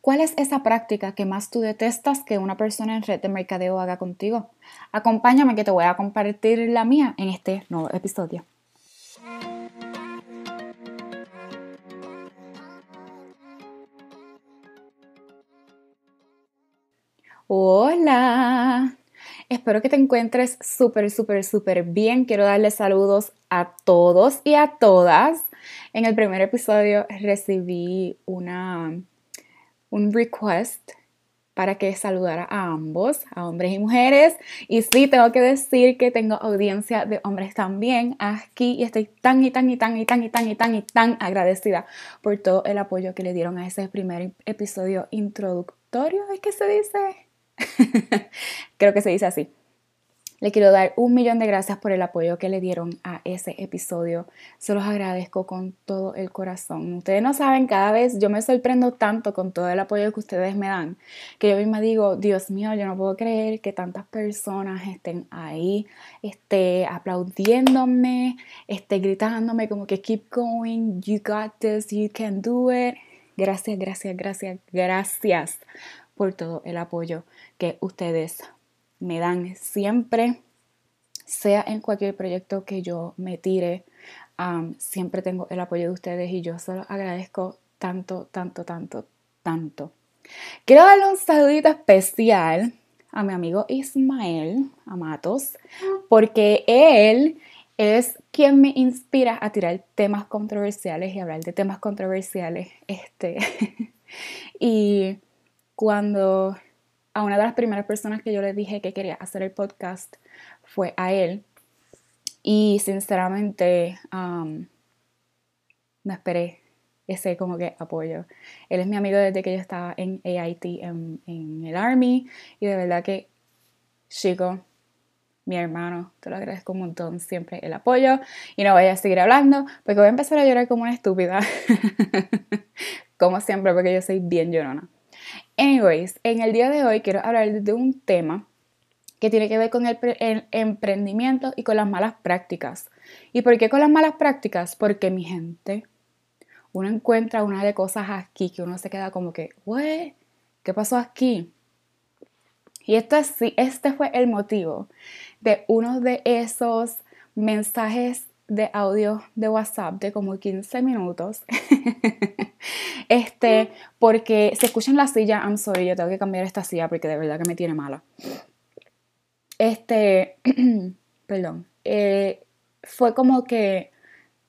¿Cuál es esa práctica que más tú detestas que una persona en red de mercadeo haga contigo? Acompáñame que te voy a compartir la mía en este nuevo episodio. Hola, espero que te encuentres súper, súper, súper bien. Quiero darle saludos a todos y a todas. En el primer episodio recibí una un request para que saludara a ambos, a hombres y mujeres. Y sí, tengo que decir que tengo audiencia de hombres también aquí y estoy tan y tan y tan y tan y tan y tan y tan agradecida por todo el apoyo que le dieron a ese primer episodio introductorio. ¿Es que se dice? Creo que se dice así. Le quiero dar un millón de gracias por el apoyo que le dieron a ese episodio. Se los agradezco con todo el corazón. Ustedes no saben, cada vez yo me sorprendo tanto con todo el apoyo que ustedes me dan, que yo misma digo, Dios mío, yo no puedo creer que tantas personas estén ahí, esté aplaudiéndome, esté gritándome como que keep going, you got this, you can do it. Gracias, gracias, gracias, gracias por todo el apoyo que ustedes me dan siempre, sea en cualquier proyecto que yo me tire, siempre tengo el apoyo de ustedes y yo solo agradezco tanto, tanto, tanto, tanto. Quiero darle un saludito especial a mi amigo Ismael Amatos, porque él es quien me inspira a tirar temas controversiales y hablar de temas controversiales. Este. y cuando a una de las primeras personas que yo le dije que quería hacer el podcast fue a él. Y sinceramente um, no esperé ese como que apoyo. Él es mi amigo desde que yo estaba en AIT, en, en el Army. Y de verdad que, chico, mi hermano, te lo agradezco un montón siempre el apoyo. Y no voy a seguir hablando porque voy a empezar a llorar como una estúpida. como siempre, porque yo soy bien llorona. Anyways, en el día de hoy quiero hablar de un tema que tiene que ver con el, emprendimiento y con las malas prácticas. ¿Y por qué con las malas prácticas? Porque mi gente, uno encuentra una de cosas aquí que uno se queda como que, ¿qué pasó aquí? Y esto es, este fue el motivo de uno de esos mensajes de audio de WhatsApp de como 15 minutos Este, porque si escuchan la silla, I'm sorry, yo tengo que cambiar esta silla porque de verdad que me tiene mala. Este, perdón, eh, fue como que,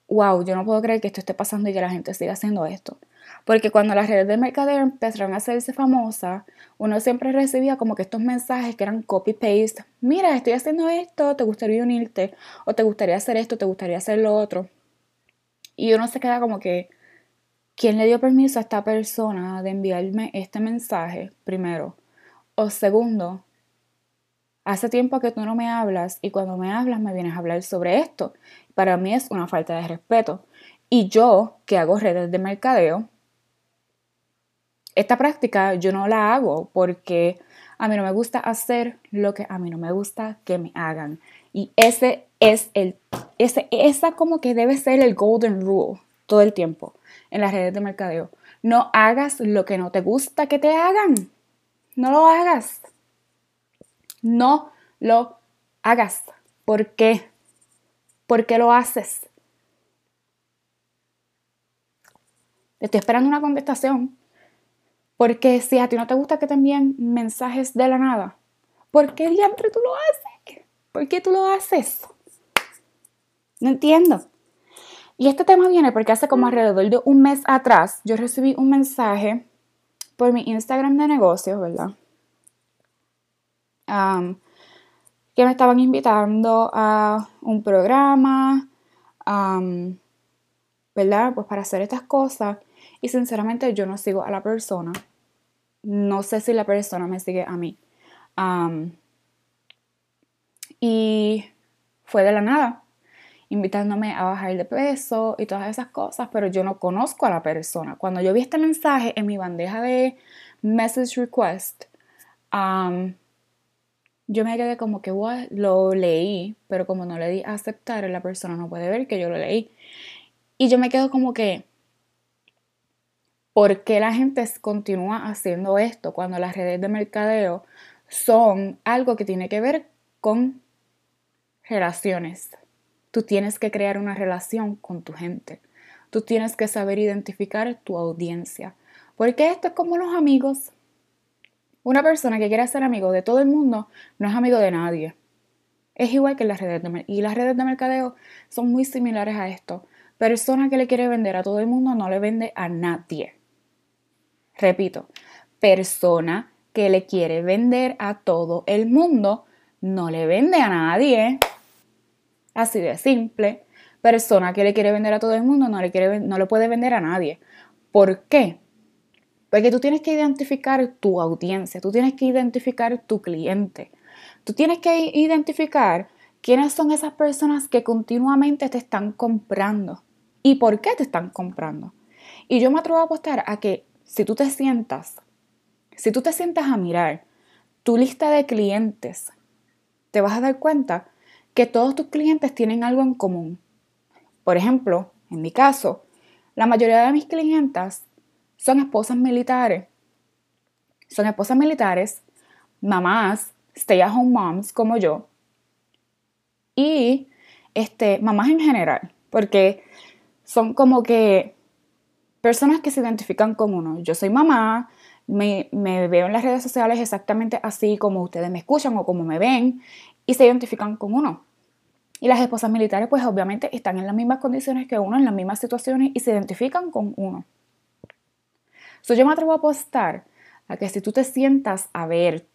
wow, yo no puedo creer que esto esté pasando y que la gente siga haciendo esto. Porque cuando las redes de mercadeo empezaron a hacerse famosas, uno siempre recibía como que estos mensajes que eran copy-paste. Mira, estoy haciendo esto, te gustaría unirte, o te gustaría hacer esto, te gustaría hacer lo otro. Y uno se queda como que, ¿Quién le dio permiso a esta persona de enviarme este mensaje? Primero. O segundo, hace tiempo que tú no me hablas y cuando me hablas me vienes a hablar sobre esto. Para mí es una falta de respeto. Y yo, que hago redes de mercadeo, esta práctica yo no la hago porque a mí no me gusta hacer lo que a mí no me gusta que me hagan. Y ese es el, ese, esa como que debe ser el golden rule todo el tiempo en las redes de mercadeo. No hagas lo que no te gusta que te hagan. No lo hagas. No lo hagas. ¿Por qué? ¿Por qué lo haces? Estoy esperando una contestación. Porque si a ti no te gusta que te envíen mensajes de la nada, ¿por qué diantre tú lo haces? ¿Por qué tú lo haces? No entiendo. Y este tema viene porque hace como alrededor de un mes atrás yo recibí un mensaje por mi Instagram de negocios, ¿verdad? que me estaban invitando a un programa, ¿verdad? Pues para hacer estas cosas. Y sinceramente yo no sigo a la persona. No sé si la persona me sigue a mí. y fue de la nada invitándome a bajar de peso y todas esas cosas, pero yo no conozco a la persona. Cuando yo vi este mensaje en mi bandeja de message request, yo me quedé como que lo leí, pero como no le di a aceptar, la persona no puede ver que yo lo leí. Y yo me quedo como que, ¿Por qué la gente continúa haciendo esto cuando las redes de mercadeo son algo que tiene que ver con relaciones? Tú tienes que crear una relación con tu gente. Tú tienes que saber identificar tu audiencia. Porque esto es como los amigos. Una persona que quiere ser amigo de todo el mundo no es amigo de nadie. Es igual que las redes de y las redes de mercadeo son muy similares a esto. Persona que le quiere vender a todo el mundo no le vende a nadie. Repito, persona que le quiere vender a todo el mundo no le vende a nadie. Así de simple. Persona que le quiere vender a todo el mundo no le, quiere, no puede vender a nadie. ¿Por qué? Porque tú tienes que identificar tu audiencia, tú tienes que identificar tu cliente, tú tienes que identificar quiénes son esas personas que continuamente te están comprando y por qué te están comprando. Y yo me atrevo a apostar a que si tú te sientas, si tú te sientas a mirar tu lista de clientes, te vas a dar cuenta que todos tus clientes tienen algo en común. Por ejemplo, en mi caso, la mayoría de mis clientas son esposas militares. Son esposas militares, mamás, stay at home moms como yo. Y este, mamás en general, porque son como que personas que se identifican con uno. Yo soy mamá, me, me, veo en las redes sociales exactamente así como ustedes me escuchan o como me ven y se identifican con uno. Y las esposas militares pues obviamente están en las mismas condiciones que uno, en las mismas situaciones y se identifican con uno. So, yo me atrevo a apostar a que si tú te sientas a ver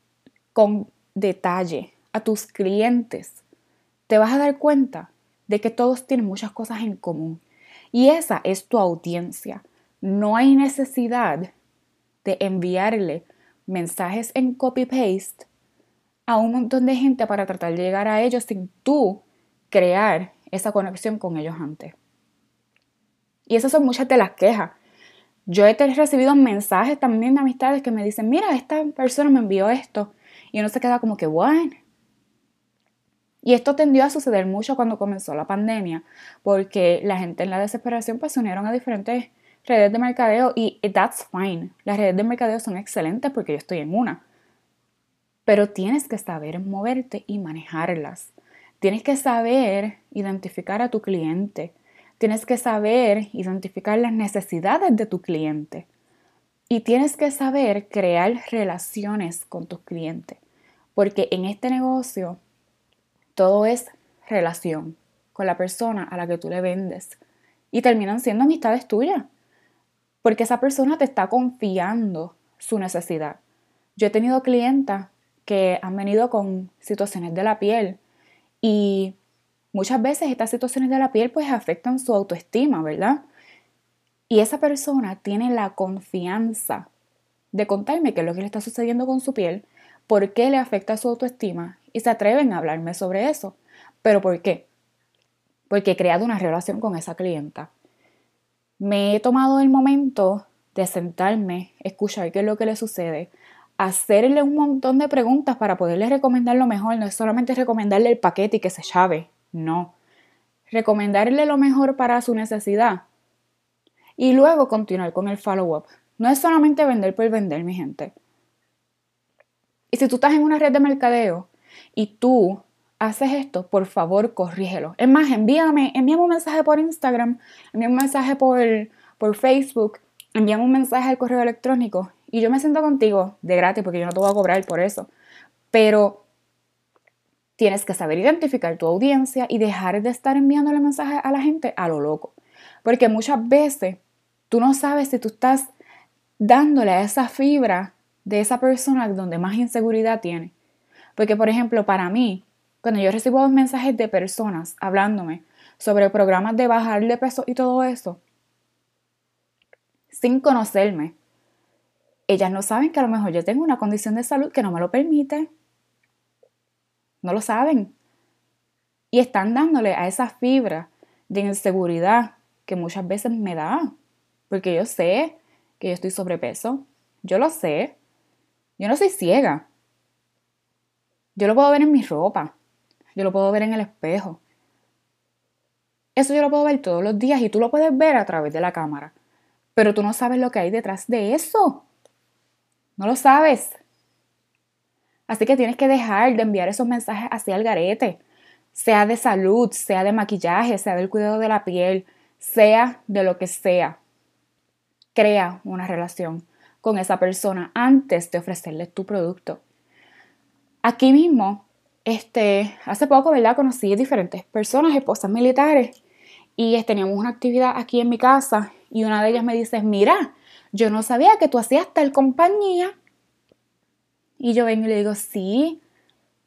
con detalle a tus clientes, te vas a dar cuenta de que todos tienen muchas cosas en común. Y esa es tu audiencia. No hay necesidad de enviarle mensajes en copy-paste a un montón de gente para tratar de llegar a ellos sin tú crear esa conexión con ellos antes. Y esas son muchas de las quejas yo he recibido mensajes también de amistades que me dicen, mira, esta persona me envió esto. Y uno se queda como que, bueno. Y esto tendió a suceder mucho cuando comenzó la pandemia, porque la gente en la desesperación pues se unieron a diferentes redes de mercadeo y that's fine. Las redes de mercadeo son excelentes porque yo estoy en una. Pero tienes que saber moverte y manejarlas. Tienes que saber identificar a tu cliente. Tienes que saber identificar las necesidades de tu cliente y tienes que saber crear relaciones con tus clientes, porque en este negocio todo es relación con la persona a la que tú le vendes y terminan siendo amistades tuyas, porque esa persona te está confiando su necesidad. Yo he tenido clientas que han venido con situaciones de la piel y Muchas veces estas situaciones de la piel pues afectan su autoestima, ¿verdad? Y esa persona tiene la confianza de contarme qué es lo que le está sucediendo con su piel, por qué le afecta su autoestima y se atreven a hablarme sobre eso. ¿Pero por qué? Porque he creado una relación con esa clienta. Me he tomado el momento de sentarme, escuchar qué es lo que le sucede, hacerle un montón de preguntas para poderle recomendar lo mejor, no es solamente recomendarle el paquete y que se llave, no. Recomendarle lo mejor para su necesidad. Y luego continuar con el follow-up. No es solamente vender por vender, mi gente. Y si tú estás en una red de mercadeo y tú haces esto, por favor, corrígelo. Es más, envíame, envíame un mensaje por Instagram, envíame un mensaje por, por Facebook, envíame un mensaje al correo electrónico y yo me siento contigo de gratis porque yo no te voy a cobrar por eso. Pero Tienes que saber identificar tu audiencia y dejar de estar enviándole mensajes a la gente a lo loco. Porque muchas veces tú no sabes si tú estás dándole a esa fibra de esa persona donde más inseguridad tiene. Porque, por ejemplo, para mí, cuando yo recibo mensajes de personas hablándome sobre programas de bajar de peso y todo eso, sin conocerme, ellas no saben que a lo mejor yo tengo una condición de salud que no me lo permite, no lo saben. Y están dándole a esa fibra de inseguridad que muchas veces me da. Porque yo sé que yo estoy sobrepeso. Yo lo sé. Yo no soy ciega. Yo lo puedo ver en mi ropa. Yo lo puedo ver en el espejo. Eso yo lo puedo ver todos los días y tú lo puedes ver a través de la cámara. pero tú no sabes lo que hay detrás de eso. No lo sabes. Así que tienes que dejar de enviar esos mensajes hacia el garete, sea de salud, sea de maquillaje, sea del cuidado de la piel, sea de lo que sea. Crea una relación con esa persona antes de ofrecerle tu producto. Aquí mismo, este, hace poco, ¿verdad? Conocí diferentes personas, esposas militares, y teníamos una actividad aquí en mi casa y una de ellas me dice, mira, yo no sabía que tú hacías tal compañía. Y yo vengo y le digo, sí,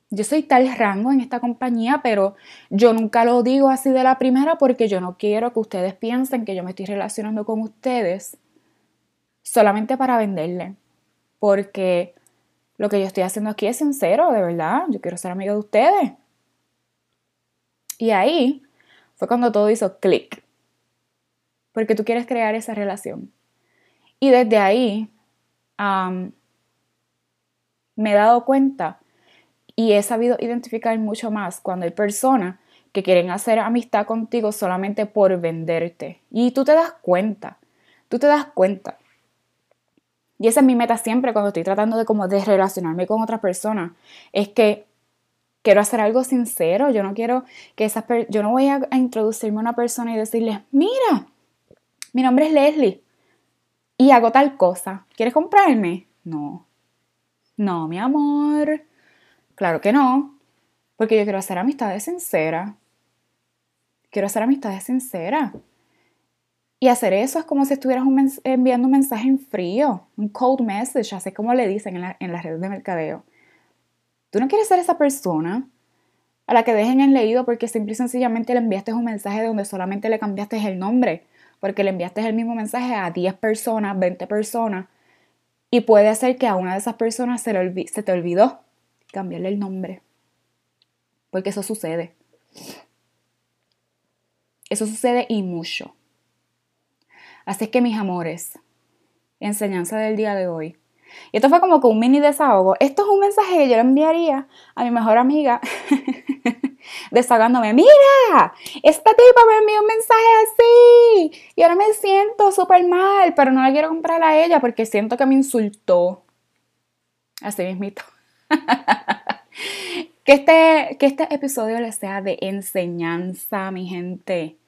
yo soy tal rango en esta compañía, pero yo nunca lo digo así de la primera porque yo no quiero que ustedes piensen que yo me estoy relacionando con ustedes solamente para venderle. Porque lo que yo estoy haciendo aquí es sincero, de verdad. Yo quiero ser amigo de ustedes. Y ahí fue cuando todo hizo clic porque tú quieres crear esa relación. Y desde ahí me he dado cuenta y he sabido identificar mucho más cuando hay personas que quieren hacer amistad contigo solamente por venderte. Y tú te das cuenta, tú te das cuenta. Y esa es mi meta siempre cuando estoy tratando de como de relacionarme con otra persona. Es que quiero hacer algo sincero. Yo no quiero que esa yo no voy a, a introducirme a una persona y decirle, mira, mi nombre es Leslie y hago tal cosa. ¿Quieres comprarme? No. No, mi amor. Claro que no. Porque yo quiero hacer amistades sinceras. Quiero hacer amistades sinceras. Y hacer eso es como si estuvieras enviando un mensaje en frío, un cold message, así como le dicen en, en las redes de mercadeo. Tú no quieres ser esa persona a la que dejen en leído porque simple y sencillamente le enviaste un mensaje donde solamente le cambiaste el nombre porque le enviaste el mismo mensaje a 10 personas, 20 personas, y puede ser que a una de esas personas se, se te olvidó cambiarle el nombre. Porque eso sucede. Eso sucede y mucho. Así que mis amores, enseñanza del día de hoy. Y esto fue como que un mini desahogo. Esto es un mensaje que yo le enviaría a mi mejor amiga desahogándome. Mira, esta tipa me envió un mensaje así y ahora me siento súper mal, pero no la quiero comprar a ella porque siento que me insultó. Así mismito. que, este, que este episodio les sea de enseñanza, mi gente.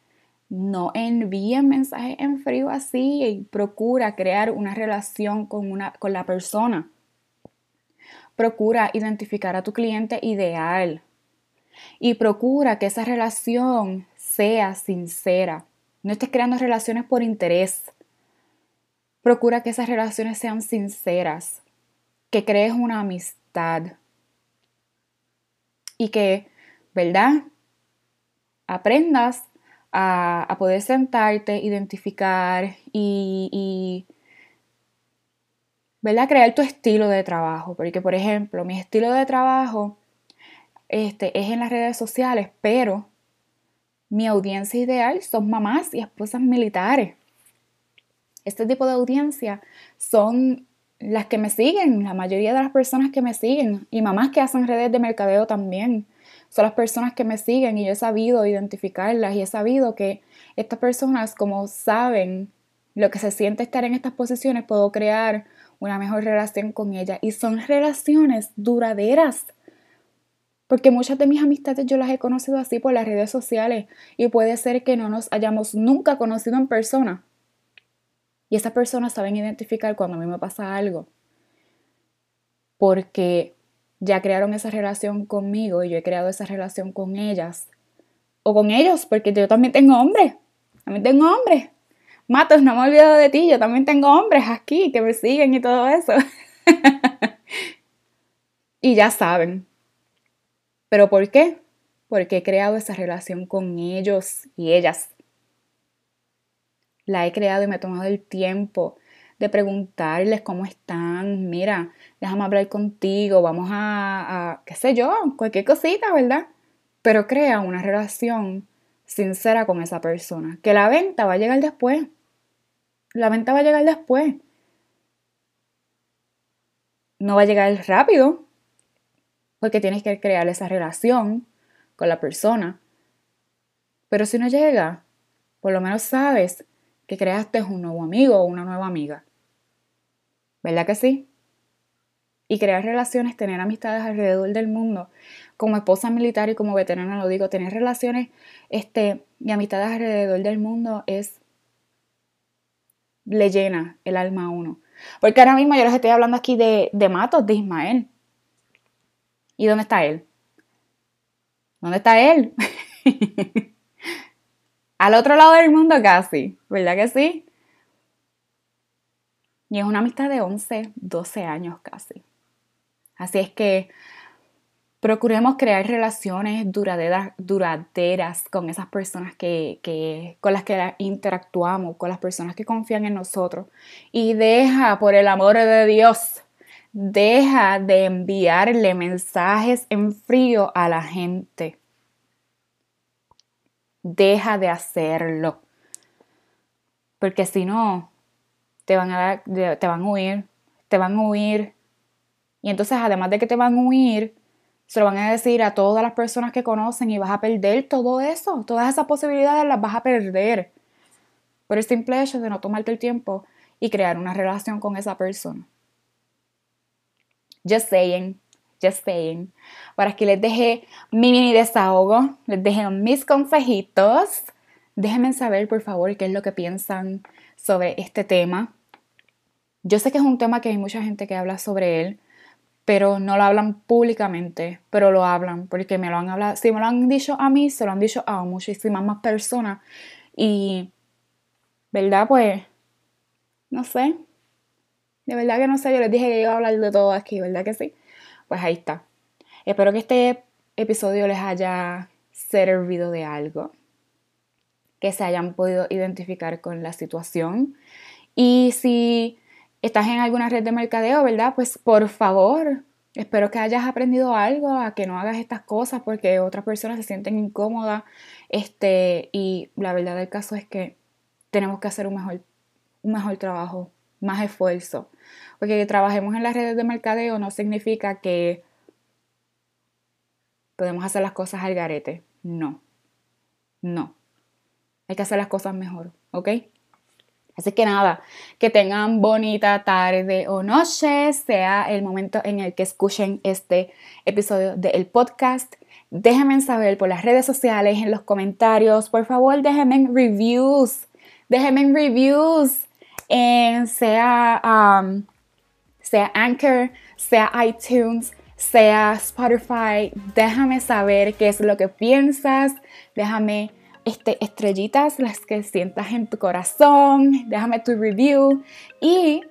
No envíen mensajes en frío así y procura crear una relación con, una, con la persona. Procura identificar a tu cliente ideal y procura que esa relación sea sincera. No estés creando relaciones por interés. Procura que esas relaciones sean sinceras, que crees una amistad y que, ¿verdad? Aprendas a, poder sentarte, identificar y, y, ¿verdad? Crear tu estilo de trabajo. Porque, por ejemplo, mi estilo de trabajo este, es en las redes sociales, pero mi audiencia ideal son mamás y esposas militares. Este tipo de audiencia son las que me siguen, la mayoría de las personas que me siguen y mamás que hacen redes de mercadeo también. Son las personas que me siguen y yo he sabido identificarlas y he sabido que estas personas como saben lo que se siente estar en estas posiciones, puedo crear una mejor relación con ellas y son relaciones duraderas porque muchas de mis amistades yo las he conocido así por las redes sociales y puede ser que no nos hayamos nunca conocido en persona. Y esas personas saben identificar cuando a mí me pasa algo. Porque ya crearon esa relación conmigo y yo he creado esa relación con ellas. O con ellos, porque yo también tengo hombres. También tengo hombres. Matos, no me he olvidado de ti. Yo también tengo hombres aquí que me siguen y todo eso. y ya saben, ¿Pero por qué? Porque he creado esa relación con ellos y ellas. La he creado y me he tomado el tiempo de preguntarles cómo están. Mira, déjame hablar contigo, vamos a, a qué sé yo, cualquier cosita, ¿verdad? Pero crea una relación sincera con esa persona. Que la venta va a llegar después. La venta va a llegar después. No va a llegar rápido, porque tienes que crear esa relación con la persona. Pero si no llega, por lo menos sabes que creaste un nuevo amigo o una nueva amiga. ¿Verdad que sí? Y crear relaciones, tener amistades alrededor del mundo. Como esposa militar y como veterana lo digo, tener relaciones este, y amistades alrededor del mundo es le llena el alma a uno. Porque ahora mismo yo les estoy hablando aquí de, de Matos, de Ismael. ¿Y dónde está él? ¿Dónde está él? Al otro lado del mundo casi, ¿verdad que sí? Y es una amistad de 11, 12 años casi. Así es que procuremos crear relaciones duraderas, duraderas con esas personas que, con las que interactuamos, con las personas que confían en nosotros. Y deja, por el amor de Dios, deja de enviarle mensajes en frío a la gente. Deja de hacerlo. Porque si no, te van a, te van a huir, te van a huir. Y entonces, además de que te van a huir, se lo van a decir a todas las personas que conocen y vas a perder todo eso, todas esas posibilidades las vas a perder por el simple hecho de no tomarte el tiempo y crear una relación con esa persona. Just saying, just saying. Para que les deje mi mini desahogo, les deje mis consejitos. Déjenme saber, por favor, qué es lo que piensan sobre este tema. Yo sé que es un tema que hay mucha gente que habla sobre él, pero no lo hablan públicamente, pero lo hablan, porque me lo han hablado, si me lo han dicho a mí, se lo han dicho a muchísimas más personas. Y, ¿verdad? Pues, no sé. De verdad que no sé, yo les dije que iba a hablar de todo aquí, ¿verdad que sí? Pues ahí está. Espero que este episodio les haya servido de algo, que se hayan podido identificar con la situación. Y si estás en alguna red de mercadeo, ¿verdad? Pues por favor, espero que hayas aprendido algo, a que no hagas estas cosas porque otras personas se sienten incómodas. Este, y la verdad del caso es que tenemos que hacer un mejor, un mejor trabajo, más esfuerzo. Porque que trabajemos en las redes de mercadeo no significa que podemos hacer las cosas al garete. No. No. Hay que hacer las cosas mejor, ¿ok? Así que nada, que tengan bonita tarde o noche, sea el momento en el que escuchen este episodio del podcast. Déjenme saber por las redes sociales, en los comentarios. Por favor, déjenme reviews. Déjenme reviews. Sea, um, sea Anchor, sea iTunes, sea Spotify. Déjame saber qué es lo que piensas. Déjame este, estrellitas, las que sientas en tu corazón, déjame tu review y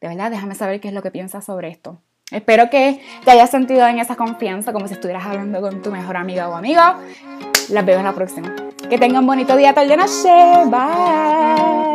de verdad déjame saber qué es lo que piensas sobre esto. Espero que te hayas sentido en esa confianza como si estuvieras hablando con tu mejor amiga o amigo. Las veo en la próxima. Que tengan un bonito día, tarde, noche. Bye.